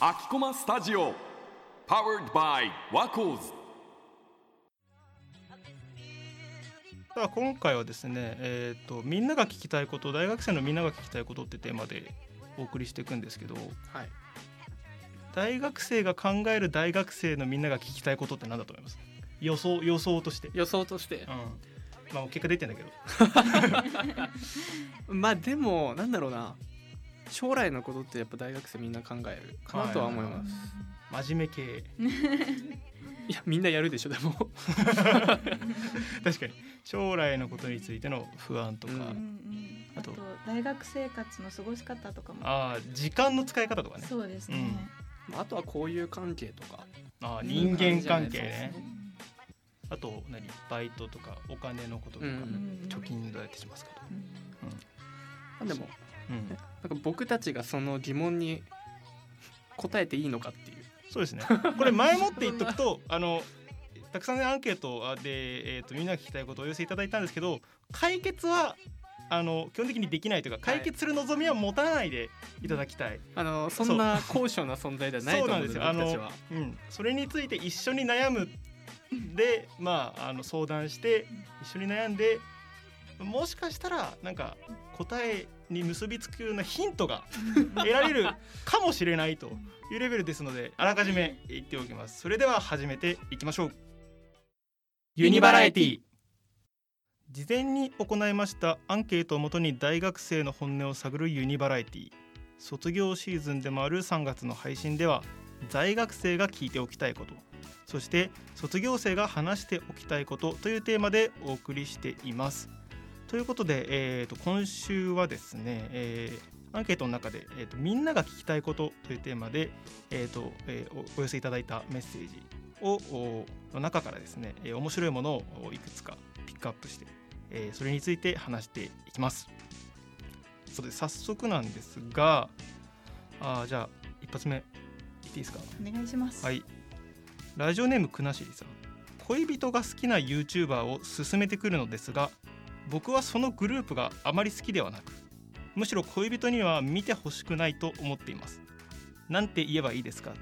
秋駒スタジオ Powered by ワコーズさあ今回はですね、えーと、みんなが聞きたいこと大学生のみんなが聞きたいことってテーマでお送りしていくんですけど、はい、大学生が考える大学生のみんなが聞きたいことって何だと思います？予想予想として。予想として、うん。まあ結果出てんだけど。まあでもなんだろうな将来のことってやっぱ大学生みんな考えるかなとは思います、真面目系。いやみんなやるでしょでも。確かに。将来のことについての不安とか、うん。うんうん、あと大学生活の過ごし方とかも。ああ時間の使い方とかね。そうですね、うん、あとは交友関係とか。あ人間関係ね、あと何？バイトとかお金のこととか、貯金どうやってしますかと、うん、でも、うん、なんか僕たちがその疑問に答えていいのかっていう。そうですね。これ前もって言っとくと あのたくさんアンケートで、えーと、みんなが聞きたいことをお寄せいただいたんですけど解決はあの基本的にできないというか解決する望みは持たないでいただきたい、はい、あのそんな高尚な存在ではないと思うんですよあの、うん、それについて一緒に悩むでまああの相談して一緒に悩んでもしかしたらなんか答えに結びつくようなヒントが得られるかもしれないというレベルですのであらかじめ言っておきます。それでは始めていきましょう。ユニバラエティ。事前に行いましたアンケートをもとに大学生の本音を探るユニバラエティ。卒業シーズンでもある3月の配信では在学生が聞いておきたいことそして卒業生が話しておきたいことというテーマでお送りしていますということで、えーと、今週はですね、えー、アンケートの中で、えーと「みんなが聞きたいこと」というテーマで、えーとえー、お寄せいただいたメッセージをの中からですね、えー、面白いものをいくつかピックアップして、えー、それについて話していきます。そうで早速なんですがあじゃあ一発目いっていいですか？お願いします。はい。ラジオネームくなしりさん。恋人が好きな YouTuber を勧めてくるのですが僕はそのグループがあまり好きではなくむしろ恋人には見てほしくないと思っています。なんて言えばいいですか、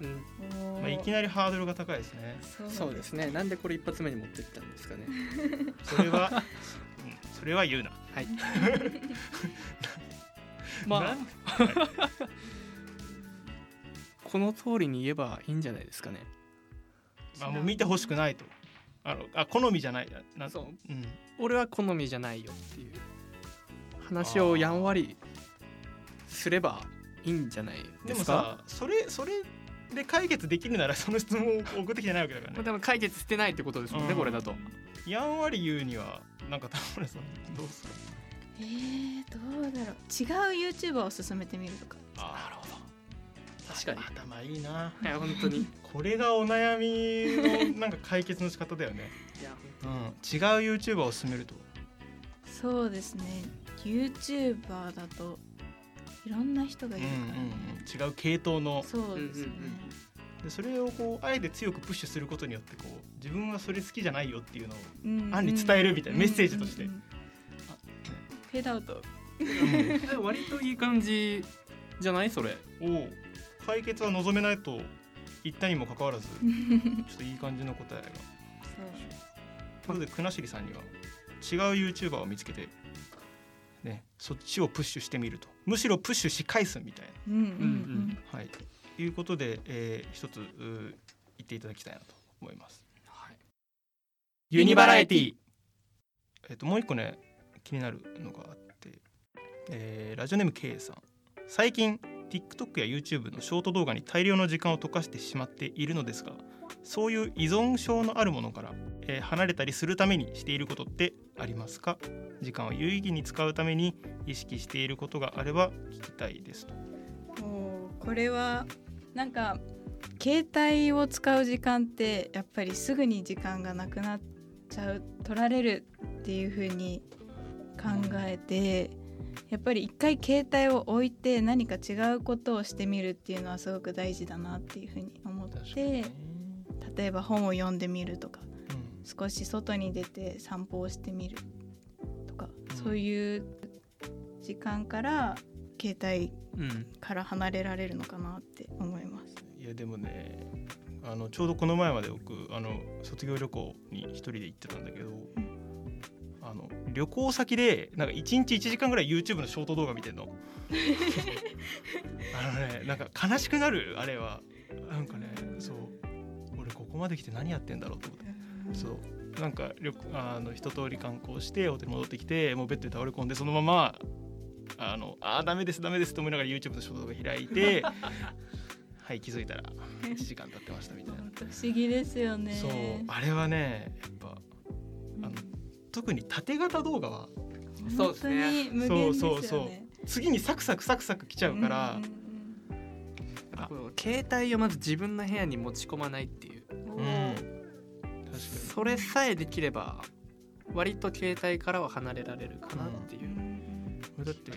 うん。まあ、いきなりハードルが高いですね。そうですね。なんでこれ一発目に持ってったんですかね。それは、うん、それは言うな。はい。まあ、はい、この通りに言えばいいんじゃないですかね。まあもう見てほしくないとあのあ好みじゃないなそう、うん、俺は好みじゃないよっていう話をやんわりすればいいんじゃないですか？それそれで解決できるならその質問を送ってきてないわけだからね。でも解決してないってことですもんね、うん、これだと。やん。わり言うにはなんか田村さんどうする？えー、どうだろう。違う YouTuber を進めてみるとか。あなるほど確かに。頭いいな。いや本当に。これがお悩みのなんか解決の仕方だよね。いやうん、違う YouTuber を進めると。そうですね。YouTuber だといろんな人がいるから、ね。うんうん、違う系統の。そうですね、でそれをこうあえて強くプッシュすることによってこう自分はそれ好きじゃないよっていうのを案に伝えるみたいな、メッセージとして、うんうんうん、フェードアウト、うん、割といい感じじゃない？それ。お解決は望めないと言ったにもかかわらずちょっといい感じの答えが。という。ことで国後さんには違う YouTuber を見つけて、ね、そっちをプッシュしてみると。むしろプッシュし返すみたいな。うんうんうん。はい、ということで、えー、一つ言っていただきたいなと思います。はい、ユニバラエティ。えっ、ー、ともう一個ね気になるのがあって、えー、ラジオネーム K さん。最近 TikTok や YouTube のショート動画に大量の時間を溶かしてしまっているのですがそういう依存症のあるものから、えー、離れたりするためにしていることってありますか？時間を有意義に使うために意識していることがあれば聞きたいですと。これはなんか携帯を使う時間ってやっぱりすぐに時間がなくなっちゃう取られるっていう風に考えてやっぱり一回携帯を置いて何か違うことをしてみるっていうのはすごく大事だなっていうふうに思って例えば本を読んでみるとか、うん、少し外に出て散歩をしてみるとか、うん、そういう時間から携帯うん。から離れられるのかなって思います。いやでもねあのちょうどこの前まで僕あの卒業旅行に一人で行ってたんだけど、旅行先でなんか1日1時間ぐらい YouTube のショート動画見てんの。あのねなんか悲しくなるあれは。なんかねそう。俺ここまで来て何やってんだろうと思って。そう。なんか旅あの一通り観光してホテル戻ってきてもうベッドで倒れ込んでそのままあのあーダメですダメですと思いながら YouTube のショート動画開いて はい気づいたら1時間経ってましたみたいな、不思議ですよね。そう。あれはね特に縦型動画はそうですね。本当に無限ですよね。そうそう次にサクサクサクサク来ちゃうから、うんうんこう携帯をまず自分の部屋に持ち込まないっていう。うん。うん。確かに。それさえできれば割と携帯からは離れられるかなっていう。う、だって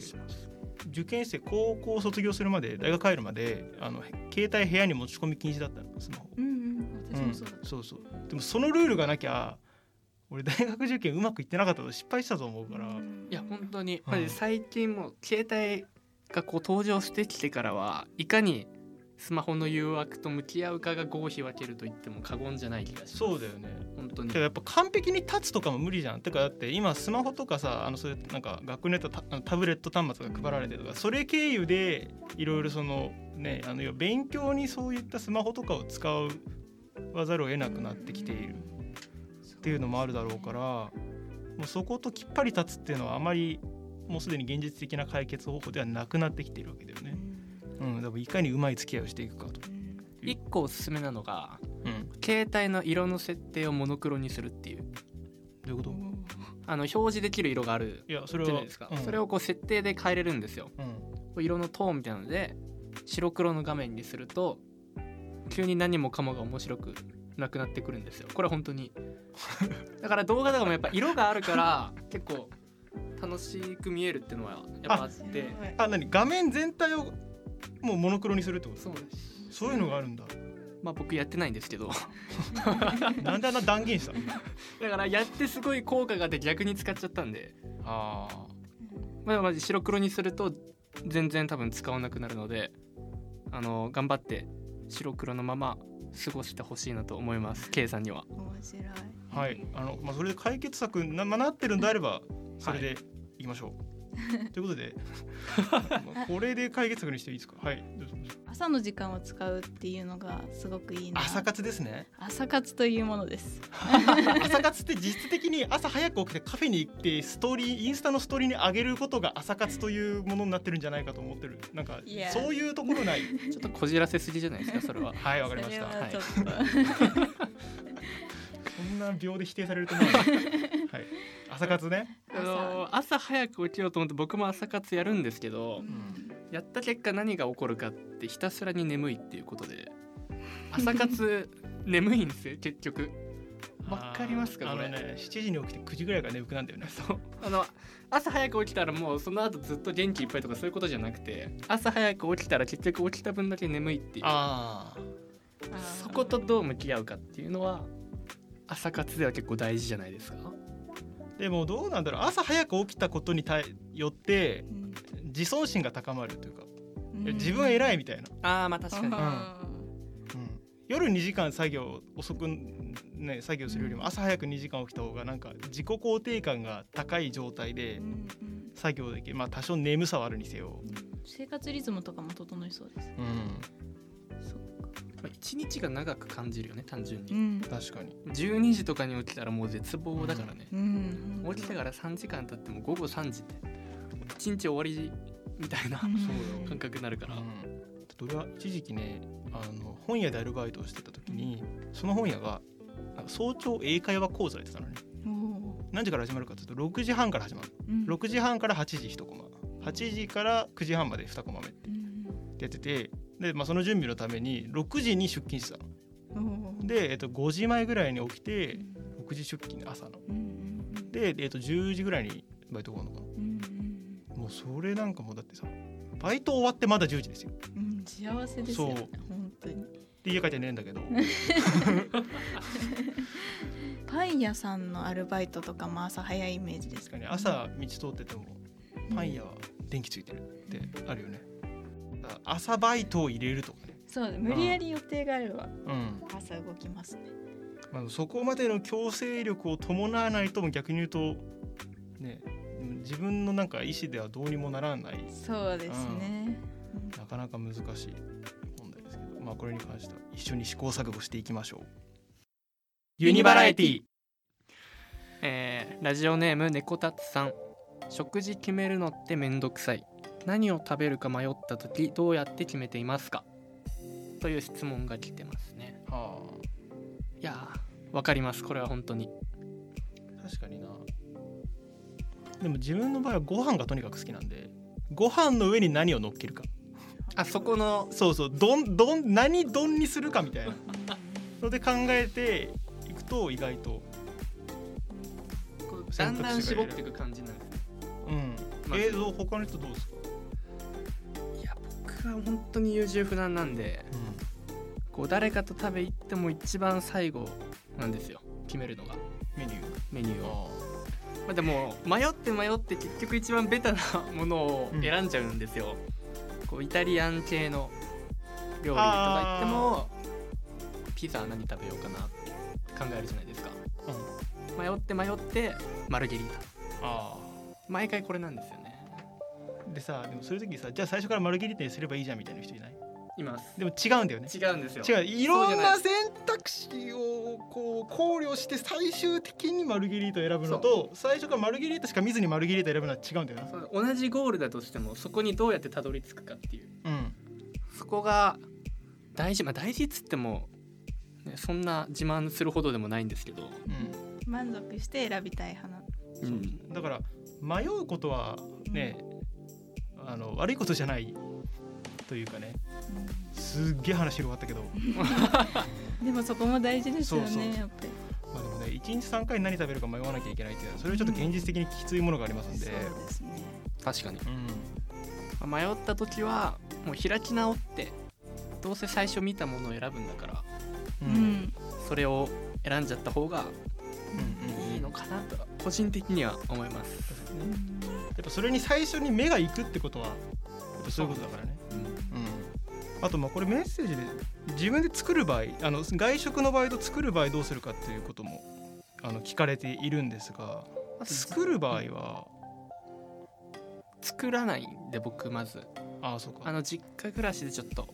受験生高校卒業するまで大学帰るまであの携帯部屋に持ち込み禁止だったのスマホ、うんうん。私もそうだうん。そうそう。でもそのルールがなきゃ俺大学受験うまくいってなかったと失敗したと思うから、うんいや本当に、うん。最近もう携帯がこう登場してきてからはいかにスマホの誘惑と向き合うかが合否分けると言っても過言じゃない気がします。そうだよね。本当に。やっぱ完璧に立つとかも無理じゃん。てかだって今スマホとかさあのそういうなんか学年とタブレット端末が配られてるとかそれ経由でいろいろそのねあの勉強にそういったスマホとかを使わざるを得なくなってきているっていうのもあるだろうからもうそこときっぱり立つっていうのはあまりもうすでに現実的な解決方法ではなくなってきているわけだよね。うん、でもいかにうまい付き合いをしていくかと。一個おすすめなのがうん、携帯の色の設定をモノクロにするっていう。どういうこと？あの表示できる色があるじゃないですか、うん。それをこう設定で変えれるんですよ。うん。色のトーンみたいなので白黒の画面にすると急に何もかもが面白くなくなってくるんですよ。これ本当に。だから動画とかもやっぱ色があるから結構楽しく見えるっていうのはやっぱあって。あ何？画面全体をもうモノクロにするってこと？そうです。そういうのがあるんだ。まあ僕やってないんですけど。なんであんな断言したの？だからやってすごい効果が出て逆に使っちゃったんで。あまあまじ白黒にすると全然多分使わなくなるのであの頑張って白黒のまま過ごしてほしいなと思います K さんには。面白い。あはい。あの、まあ、それで解決策な,、まあ、なってるんであればそれでいきましょう、ということで。まあこれで解決策にしていいですか？はい。どうぞ。どうぞ朝の時間を使うっていうのがすごくいいな。朝活ですね。朝活というものです。朝活って実質的に朝早く起きてカフェに行ってストーリーインスタのストーリーに上げることが朝活というものになってるんじじゃないかと思ってる。なんかそういうところない。ちょっとこじらせすぎじゃないですかそれは。はいわかりました。それはちょっと、そんな秒で否定されると思うはい朝活ね。あの朝早く起きようと思って僕も朝活やるんですけどやった結果何が起こるかってひたすらに眠いっていうことで 朝活眠いんですよ結局。わかりますかこれ？あのね7時に起きて9時ぐらいから眠くなるんだよね。そう。あの朝早く起きたらもうその後ずっと元気いっぱいとかそういうことじゃなくて朝早く起きたら結局起きた分だけ眠いっていう。あそことどう向き合うかっていうのは朝活では結構大事じゃないですか。あでもどうなんだろう。朝早く起きたことに対よって自尊心が高まるというか、自分偉いみたいな、あーまあ確かに。あ夜2時間作業遅くね作業するよりも朝早く2時間起きた方がなんか自己肯定感が高い状態ーでうんうん。作業できる。まあ多少眠さはあるにせよ、生活リズムとかも整いそうです。うん、1日が長く感じるよね単純に、うん、確かに。12時とかに起きたらもう絶望だからね、うん。うん、起きてから3時間経っても午後3時って1日終わりみたいな、感覚になるから、俺は一時期ねあの本屋でアルバイトをしてた時にその本屋が早朝英会話講座やってたのね。何時から始まるかっていうと6時半から始まる、うん、6時半から8時1コマ。8時から9時半まで2コマ目ってやっててで、まあ、その準備のために6時に出勤してたで、えっと、5時前ぐらいに起きて6時出勤朝の。で、えっと、10時ぐらいにバイトが終わるの。かなもうそれなんかもうだってさバイト終わってまだ10時ですよ。うん幸せですよ。ねそう。本当に。で家帰って寝るんだけど。パン屋さんのアルバイトとかも朝早いイメージです確かに朝道通っててもパン屋は電気ついてるってあるよね朝バイトを入れるとかね、そう無理やり予定があればうん。朝動きますね。まあ、そこまでの強制力を伴わないと逆に言うとね自分のなんか意思ではどうにもならない。そうですね、なかなか難しい問題ですけど、まあ、これに関しては一緒に試行錯誤していきましょう。ユニバラエティ。えーラジオネーム猫たつさん。食事決めるのってめんどくさい何を食べるか迷った時どうやって決めていますか？という質問が来てますね。はいやーわかります。これは本当に。あ、確かにな。でも自分の場合はご飯がとにかく好きなんでご飯の上に何を乗っけるか。あそこのそうそう。どんどん何丼にするかみたいな。ので考えていくと意外とだんだん絞っていく感じなんですね。うん。まず映像他の人どうですか、いや僕は本当に優柔不断なんでこう誰かと食べ行っても一番最後なんですよ。決めるのが。メニュー。メニューを、まあ、でも迷って迷って結局一番ベタなものを選んじゃうんですよ、こうイタリアン系の料理とか言ってもピザ何食べようかなって考えるじゃないですか。迷って迷ってマルゲリータ。あ毎回これなんですよね。あでさでもそういう時さじゃあ最初からマルゲリータにすればいいじゃんみたいな人いない？います。でも違うんだよね。違うんですよ。違う。い。ろんな選択肢をこう考慮して最終的にマルゲリータを選ぶのと最初からマルゲリータしか見ずにマルゲリータを選ぶのは違うんだよな同じゴールだとしてもそこにどうやってたどり着くかっていう。うん。そこが大事。まあ大事っつっても、ね、そんな自慢するほどでもないんですけど、うん。満足して選びたい派な。うん、だから迷うことはねあの悪いことじゃないというかねすっげえ話広がったけど。でもそこも大事ですよねそうそう。やっぱり。まあでもね1日3回何食べるか迷わなきゃいけないっていうのはそれはちょっと現実的にきついものがありますんで、そうですね。確かに。うん。まあ迷った時はもう開き直ってどうせ最初見たものを選ぶんだからううん。んそれを選んじゃった方がうんうんいいのかなと個人的には思います、やっぱそれに最初に目が行くってことはやっぱそういうことだからね。うん、あとまあこれメッセージで自分で作る場合あの外食の場合と作る場合どうするかっていうこともあの聞かれているんですが作る場合は？作らないんで僕まず。ああそうか。あの実家暮らしでちょっと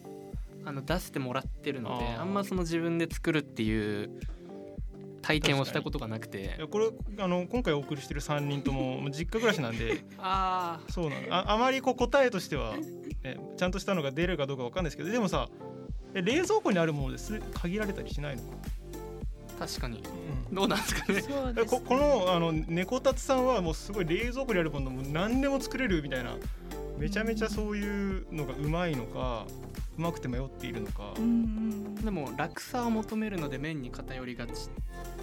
あの出してもらってるのであんまその自分で作るっていう体験をしたことがなくて。いやこれあの今回お送りしてる3人とも実家暮らしなんで。ああそうなのああまりこう答えとしては、ね、ちゃんとしたのが出るかどうかわかんないですけどでもさえ冷蔵庫にあるものです限られたりしないのか、確かに。うん。どうなんですかね。そうですえここのあの猫達さんはもうすごい冷蔵庫にあるものも何でも作れるみたいなめちゃめちゃそういうのがうまいのかうまくて迷っているのか、うんうんでも楽さを求めるので麺に偏りがち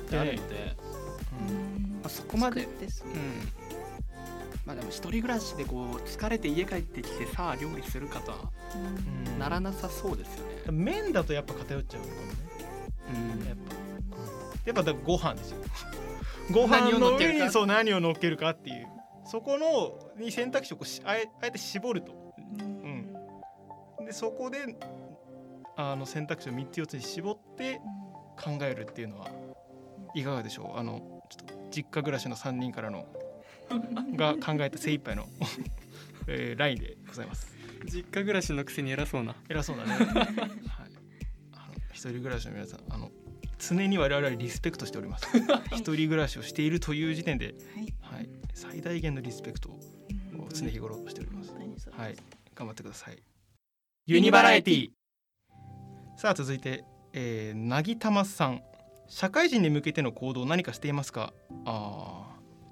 ってあるので、うん。まあ、そこまで。ううん。まあでも一人暮らしでこう疲れて家帰ってきてさあ料理するかとはうん。ならなさそうですよね。麺だとやっぱ偏っちゃうのかもね。うん。やっぱ、やっぱだご飯ですよ。ご飯の上にそう何を乗っけるかっていう。そこのに選択肢をこうしあえあえて絞ると。うん。でそこであの選択肢を3つ4つに絞って考えるっていうのはいかがでしょう？あのちょっと実家暮らしの3人からのが考えた精一杯の、えー、ラインでございます。実家暮らしのくせに偉そうな。偉そうだね、はい、あの一人暮らしの皆さんあの常に我々はリスペクトしております。一人暮らしをしているという時点で、はい。はい、最大限のリスペクトをうん。常日頃しております。はい。頑張ってください。ユニバラエティ。さあ続いて、えー、なぎたまさん社会人に向けての行動何かしていますか？あ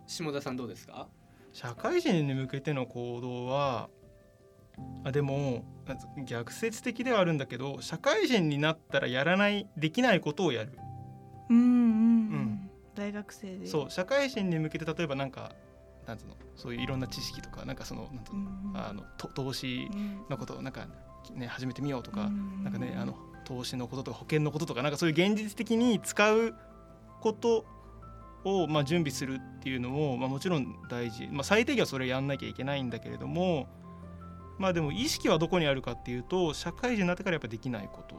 ー。下田さんどうですか？社会人に向けての行動はあでも逆説的ではあるんだけど社会人になったらやらないできないことをやる。うんうんううん。ん大学生で。そう社会人に向けて例えばなんかなんつうの？そういういろんな知識とかなんかそのなんつうの？うんあのと投資うんのことをなんかね始めてみようとか、うん。なんかねあの投資のこととか保険のこととかなんかそういう現実的に使うことをまあ準備するっていうのもまあもちろん大事、まあ、最低限はそれやんなきゃいけないんだけれどもまあでも意識はどこにあるかっていうと社会人になってからやっぱできないこと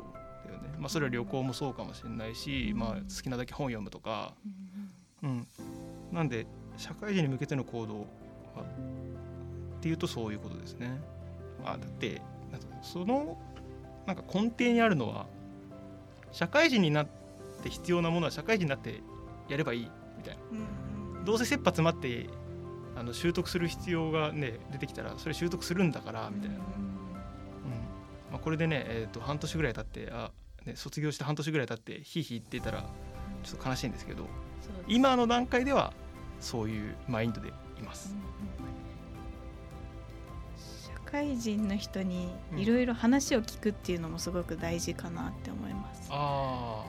だよね、まあ、それは旅行もそうかもしれないし、まあ、好きなだけ本読むとか、うん、なんで社会人に向けての行動はっていうとそういうことですね。まあ、だってそのなんか根底にあるのは社会人になって必要なものは社会人になってやればいいみたいな。どうせ切羽詰まってあの習得する必要がね出てきたらそれ習得するんだからみたいな、うん。まあ、これでね、えー、と半年ぐらい経ってあ、ね、卒業して半年ぐらい経ってひいひい言ってたらちょっと悲しいんですけど今の段階ではそういうマインドでいます。社会人の人にいろいろ話を聞くっていうのもすごく大事かなって思います。あ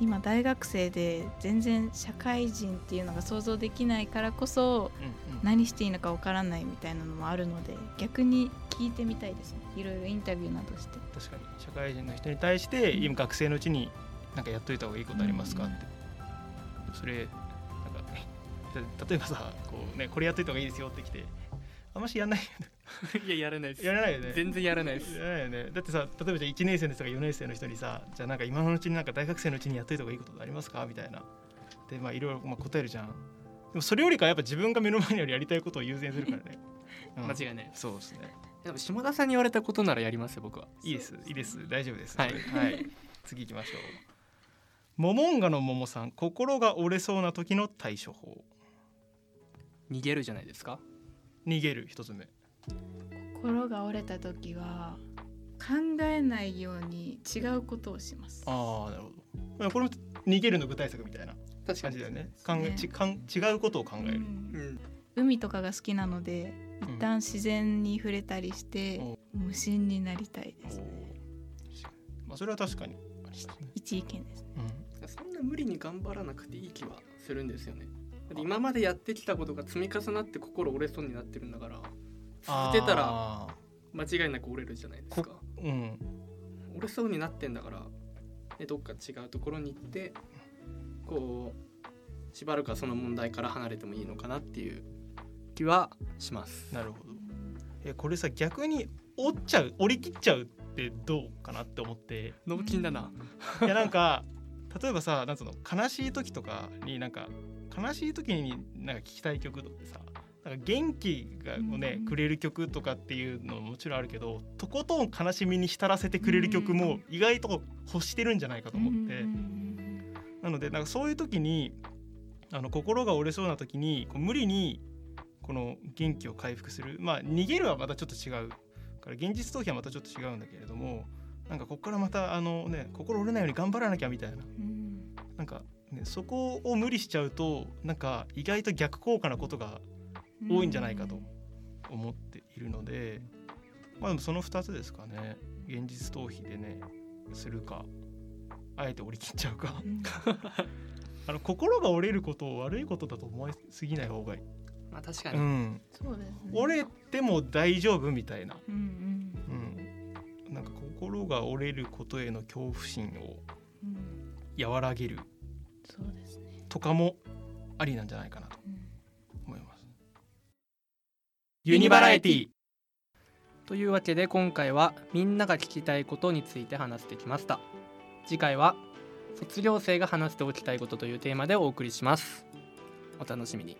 今大学生で全然社会人っていうのが想像できないからこそうんうん。何していいのかわからないみたいなのもあるので逆に聞いてみたいですね。いろいろインタビューなどして。確かに。社会人の人に対して今学生のうちになんかやっといた方がいいことありますかって、それなんか例えばさこう、ね、これやっといた方がいいですよってきてあんましやんない いややらないです。やらないよね。全然やらないです。やらないよね。だってさ例えばじゃあ1年生の人が4年生の人にさじゃあなんか今のうちになんか大学生のうちにやっといた方がいいことありますか？みたいな。でまあいろいろまあ答えるじゃん。でもそれよりかはやっぱ自分が目の前にあるやりたいことを優先するからね、うん。間違いない。そうですね。でも下田さんに言われたことならやりますよ僕は。いいです。いいです。大丈夫です。はい。はい、次行きましょう。モモンガのモモさん心が折れそうな時の対処法。逃げるじゃないですか。逃げる一つ目心が折れた時は考えないように違うことをします。ああなるほど。これも逃げるの具体策みたいな確感じだよね。考えちかん違うことを考える、うん。うん。海とかが好きなのでうん。一旦自然に触れたりしてお無心になりたいですおーまあそれは確かに。ありますね、一意見です。うん。そんな無理に頑張らなくていい気はするんですよね。今までやってきたことが積み重なって心折れそうになってるんだから続けたらあ間違いなく折れるじゃないですか。ーうん。折れそうになってんだから、ね、どっか違うところに行ってこうしばらくはその問題から離れてもいいのかなっていう気はします。なるほど。えこれさ逆に折っちゃう折り切っちゃうってどうかなって思って。脳筋だな、いやなんか例えばさなんつうの悲しい時とかになんか悲しい時になんか聴きたい曲とかさなんか元気がをね、うん。くれる曲とかっていうのももちろんあるけどとことん悲しみに浸らせてくれる曲も意外と欲してるんじゃないかと思って、うんなのでなんかそういう時にあの心が折れそうな時にこう無理にこの元気を回復する。まあ逃げるはまたちょっと違う。から現実逃避はまたちょっと違うんだけれどもなんかここからまたあのね心折れないように頑張らなきゃみたいな。うん。なんか、ね、そこを無理しちゃうとなんか意外と逆効果なことが多いんじゃないかと思っているのでまあでもその2つですかね。現実逃避でねするかあえて折り切っちゃうか。うん。あの心が折れることを悪いことだと思いすぎない方がいい、まあ確かに、うん、そうですね。折れても大丈夫みたいな、うんうん、なんか心が折れることへの恐怖心をうんうん。和らげる。そうですね。とかもありなんじゃないかなと。うんユニバラエティ。というわけで今回はみんなが聞きたいことについて話してきました。次回は卒業生が話しておきたいことというテーマでお送りします。お楽しみに。